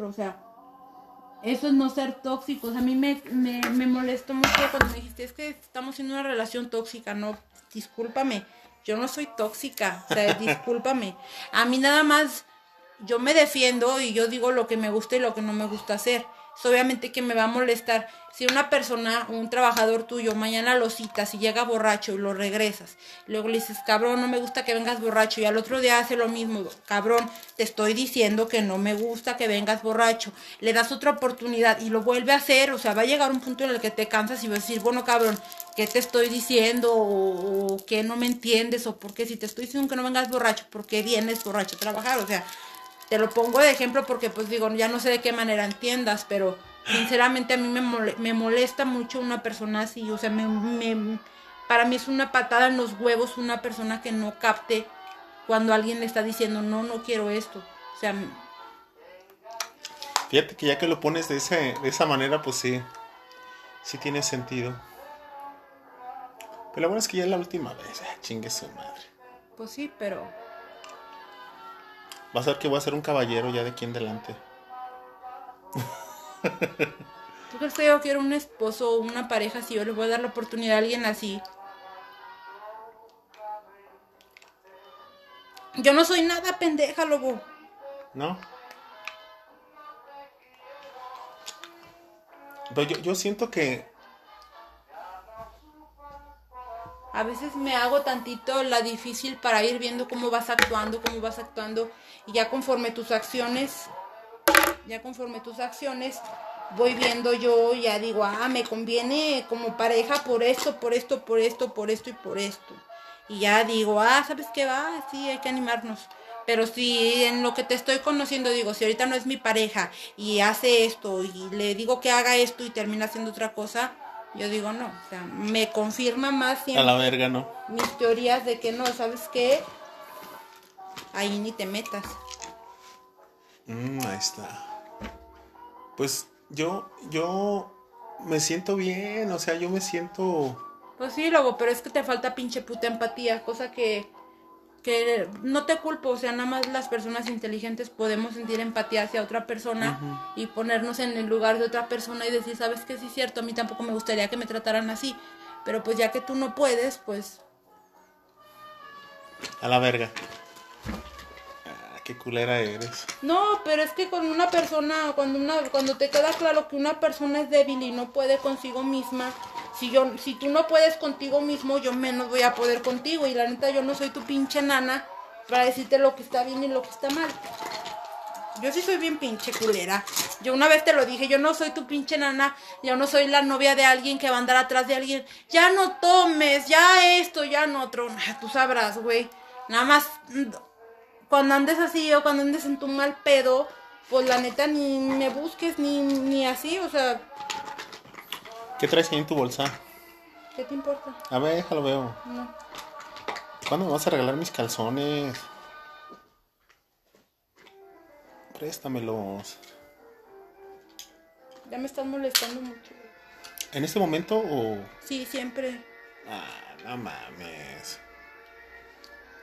otro, o sea, eso es no ser tóxicos. A mí me, me, me molestó mucho cuando me dijiste, es que estamos en una relación tóxica, no, discúlpame, yo no soy tóxica, o sea, discúlpame. A mí nada más, yo me defiendo y yo digo lo que me gusta y lo que no me gusta hacer. Es obviamente que me va a molestar si una persona, un trabajador tuyo, mañana lo citas y llega borracho y lo regresas. Luego le dices, cabrón, no me gusta que vengas borracho. Y al otro día hace lo mismo, cabrón, te estoy diciendo que no me gusta que vengas borracho. Le das otra oportunidad y lo vuelve a hacer. O sea, va a llegar un punto en el que te cansas y vas a decir, bueno, cabrón, ¿qué te estoy diciendo? O, o que no me entiendes. O por qué si te estoy diciendo que no vengas borracho, ¿por qué vienes borracho a trabajar? O sea, te lo pongo de ejemplo porque pues digo, ya no sé de qué manera entiendas, pero sinceramente a mí me, me molesta mucho una persona así, o sea, me, me, para mí es una patada en los huevos una persona que no capte cuando alguien le está diciendo, no, no quiero esto. O sea... Fíjate que ya que lo pones de, ese, de esa manera, pues sí, sí tiene sentido. Pero lo bueno es que ya es la última vez, ah, chingue su madre. Pues sí, pero Vas a ver que voy a ser un caballero ya de aquí en adelante. ¿Tú crees que yo quiero un esposo o una pareja si yo le voy a dar la oportunidad a alguien así? Yo no soy nada pendeja, lobo. ¿No? Pero yo, yo siento que A veces me hago tantito la difícil para ir viendo cómo vas actuando, cómo vas actuando. Y ya conforme tus acciones, ya conforme tus acciones, voy viendo yo, ya digo, ah, me conviene como pareja por esto, por esto, por esto, por esto y por esto. Y ya digo, ah, ¿sabes qué va? Sí, hay que animarnos. Pero si en lo que te estoy conociendo digo, si ahorita no es mi pareja y hace esto y le digo que haga esto y termina haciendo otra cosa, yo digo no, o sea, me confirma más siempre. A la verga, ¿no? Mis teorías de que no, ¿sabes qué? Ahí ni te metas. Mm, ahí está. Pues yo, yo me siento bien, o sea, yo me siento... Pues sí, luego, pero es que te falta pinche puta empatía, cosa que que no te culpo, o sea, nada más las personas inteligentes podemos sentir empatía hacia otra persona y ponernos en el lugar de otra persona y decir, sabes que sí es cierto, a mí tampoco me gustaría que me trataran así, pero pues ya que tú no puedes, pues... A la verga. Ah, qué culera eres. No, pero es que cuando una persona, cuando una, cuando te queda claro que una persona es débil y no puede consigo misma, si yo, si tú no puedes contigo mismo, yo menos voy a poder contigo. Y la neta, yo no soy tu pinche nana para decirte lo que está bien y lo que está mal. Yo sí soy bien pinche culera. Yo una vez te lo dije, yo no soy tu pinche nana, yo no soy la novia de alguien que va a andar atrás de alguien. Ya no tomes, ya esto, ya no otro. Tú sabrás, güey. Nada más cuando andes así o cuando andes en tu mal pedo, pues la neta ni me busques ni, ni así, o sea, ¿Qué traes ahí en tu bolsa? ¿Qué te importa? A ver, déjalo veo. No. ¿Cuándo me vas a regalar mis calzones? Préstamelos. Ya me están molestando mucho. ¿En este momento o...? Sí, siempre. Ah, no mames.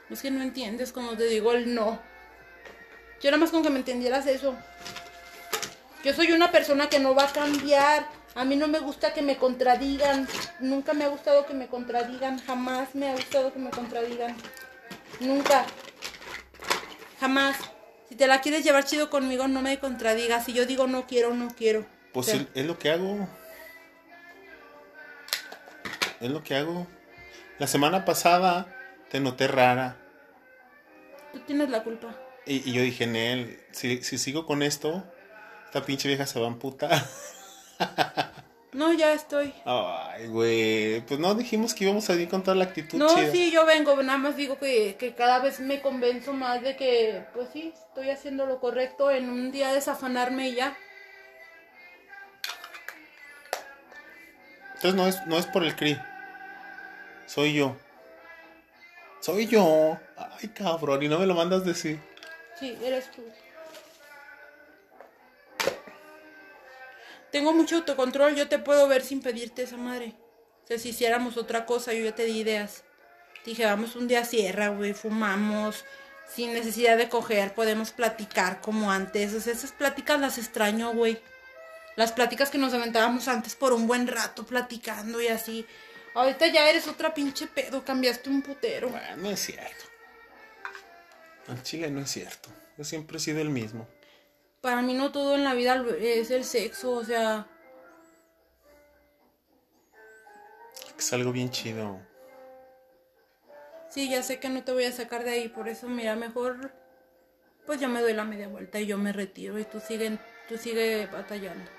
Es que no entiendes cuando te digo el no. Yo nada más con que me entendieras eso. Yo soy una persona que no va a cambiar. A mí no me gusta que me contradigan. Nunca me ha gustado que me contradigan. Jamás me ha gustado que me contradigan. Nunca. Jamás. Si te la quieres llevar chido conmigo, no me contradigas. Si yo digo no quiero, no quiero. Pues es lo que hago. Es lo que hago. La semana pasada te noté rara. Tú tienes la culpa. Y, yo dije, Nel, si, si sigo con esto, esta pinche vieja se va a amputar. No, ya estoy. Ay, güey. Pues no dijimos que íbamos a ir con toda la actitud. No, sí, yo vengo. Nada más digo que, que, cada vez me convenzo más de que, pues sí, estoy haciendo lo correcto en un día desafanarme y ya. Entonces no es, no es por el CRI. Soy yo. Soy yo. Ay, cabrón. Y no me lo mandas decir. Sí, eres tú. Tengo mucho autocontrol, yo te puedo ver sin pedirte esa madre. O sea, si hiciéramos otra cosa, yo ya te di ideas. Dije, vamos un día a sierra, güey, fumamos, sin necesidad de coger, podemos platicar como antes. O sea, esas pláticas las extraño, güey. Las pláticas que nos aventábamos antes por un buen rato platicando y así. Ahorita ya eres otra pinche pedo, cambiaste un putero. Bueno, no es cierto. Al chile no es cierto. Yo siempre he sido el mismo. Para mí no todo en la vida es el sexo, o sea... Es algo bien chido. Sí, ya sé que no te voy a sacar de ahí, por eso mira, mejor pues yo me doy la media vuelta y yo me retiro y tú sigue, tú sigue batallando.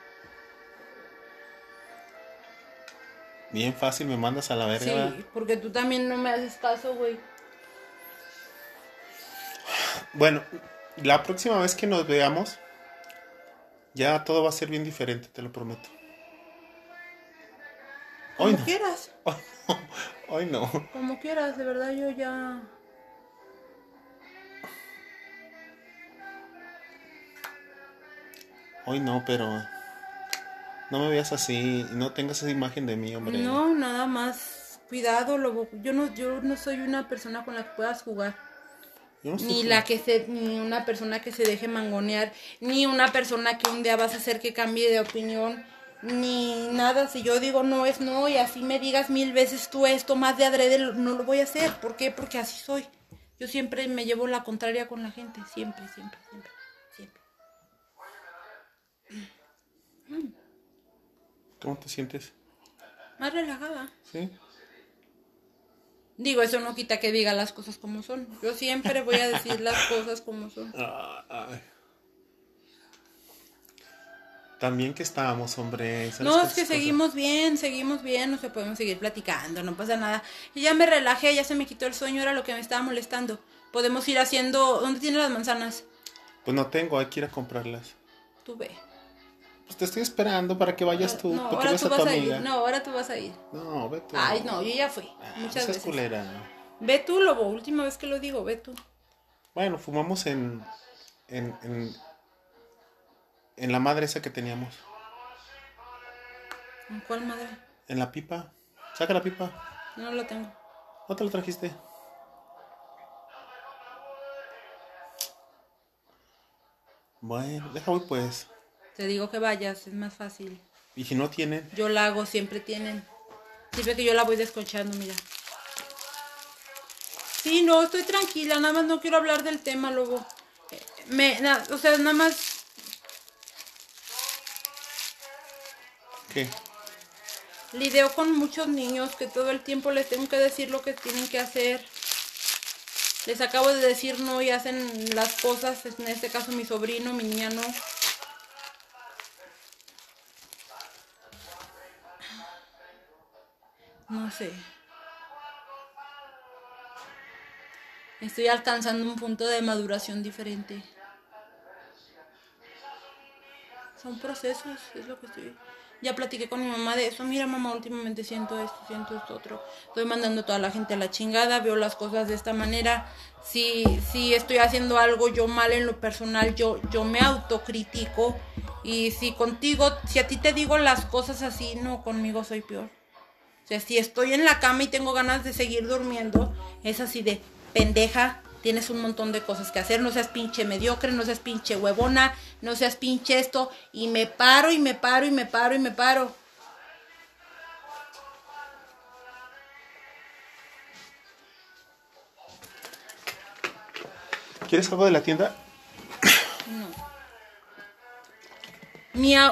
Bien fácil, me mandas a la verga. Sí, porque tú también no me haces caso, güey. Bueno, la próxima vez que nos veamos, ya todo va a ser bien diferente, te lo prometo. Como quieras. Hoy no. Como quieras, de verdad yo ya... Hoy no, pero no me veas así y no tengas esa imagen de mí, hombre. No, nada más. Cuidado, lobo. Yo no, yo no soy una persona con la que puedas jugar. Ni la que se, ni una persona que se deje mangonear, ni una persona que un día vas a hacer que cambie de opinión, ni nada. Si yo digo no es no y así me digas mil veces tú esto más de adrede, no lo voy a hacer. ¿Por qué? Porque así soy. Yo siempre me llevo la contraria con la gente, siempre, siempre, siempre, siempre. ¿Cómo te sientes? Más relajada. Sí. Digo, eso no quita que diga las cosas como son. Yo siempre voy a decir las cosas como son. También que estábamos, hombre. No, es que seguimos bien, seguimos bien, no se podemos seguir platicando, no pasa nada. Y ya me relajé, ya se me quitó el sueño, era lo que me estaba molestando. Podemos ir haciendo... ¿Dónde tiene las manzanas? Pues no tengo, hay que ir a comprarlas. Tú ve. Pues te estoy esperando para que vayas tú. No, ahora tú vas a ir. No, ahora tú vas a ir. No, ve tú. Ay, no, yo ya fui. Ah, muchas veces. culera. Ve tú, Lobo. Última vez que lo digo, ve tú. Bueno, fumamos en, en, en, en la madre esa que teníamos. ¿En cuál madre? En la pipa. Saca la pipa. No la tengo. ¿No te la trajiste? Bueno, deja voy pues. Te digo que vayas, es más fácil. ¿Y si no tienen? Yo la hago, siempre tienen. Siempre que yo la voy desconchando, mira. Sí, no, estoy tranquila, nada más no quiero hablar del tema, luego. Me, o sea, nada más. ¿Qué? Lidio con muchos niños que todo el tiempo les tengo que decir lo que tienen que hacer. Les acabo de decir no y hacen las cosas, en este caso mi sobrino, mi niña no. Sé. Estoy alcanzando un punto de maduración diferente. Son procesos, es lo que estoy. Ya platiqué con mi mamá de eso. Mira, mamá, últimamente siento esto, siento esto otro. Estoy mandando a toda la gente a la chingada, veo las cosas de esta manera. Si, si estoy haciendo algo yo mal en lo personal, yo, yo me autocritico. Y si contigo, si a ti te digo las cosas así, no, conmigo soy peor. O sea, si estoy en la cama y tengo ganas de seguir durmiendo, es así de pendeja, tienes un montón de cosas que hacer, no seas pinche mediocre, no seas pinche huevona, no seas pinche esto, y me paro y me paro y me paro y me paro. ¿Quieres algo de la tienda?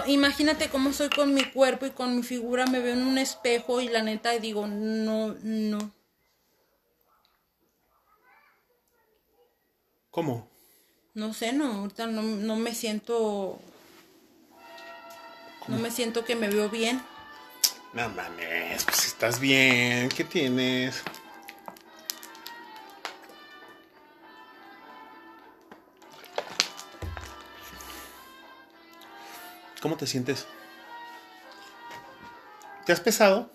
Imagínate cómo soy con mi cuerpo y con mi figura, me veo en un espejo y la neta digo, no, no. ¿Cómo? No sé, no, ahorita no, no me siento... No me siento que me veo bien. No mames, pues estás bien, ¿qué tienes? ¿Cómo te sientes? ¿Te has pesado?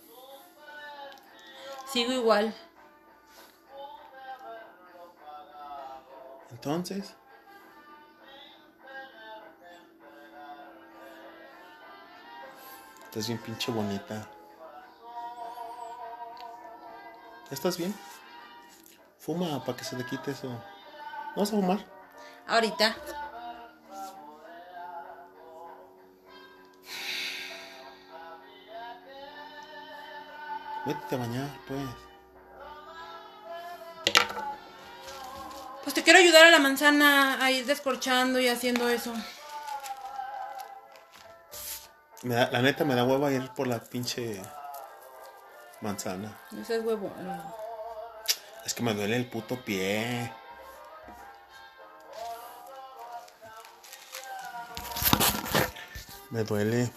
Sigo igual. Entonces. Estás bien pinche bonita. ¿Estás bien? Fuma para que se te quite eso. ¿Vamos a fumar? Ahorita. Vete a bañar, pues. Pues te quiero ayudar a la manzana a ir descorchando y haciendo eso. Me da- la neta me da hueva ir por la pinche manzana. Ese es huevo. no. Es que me duele el puto pie. Me duele.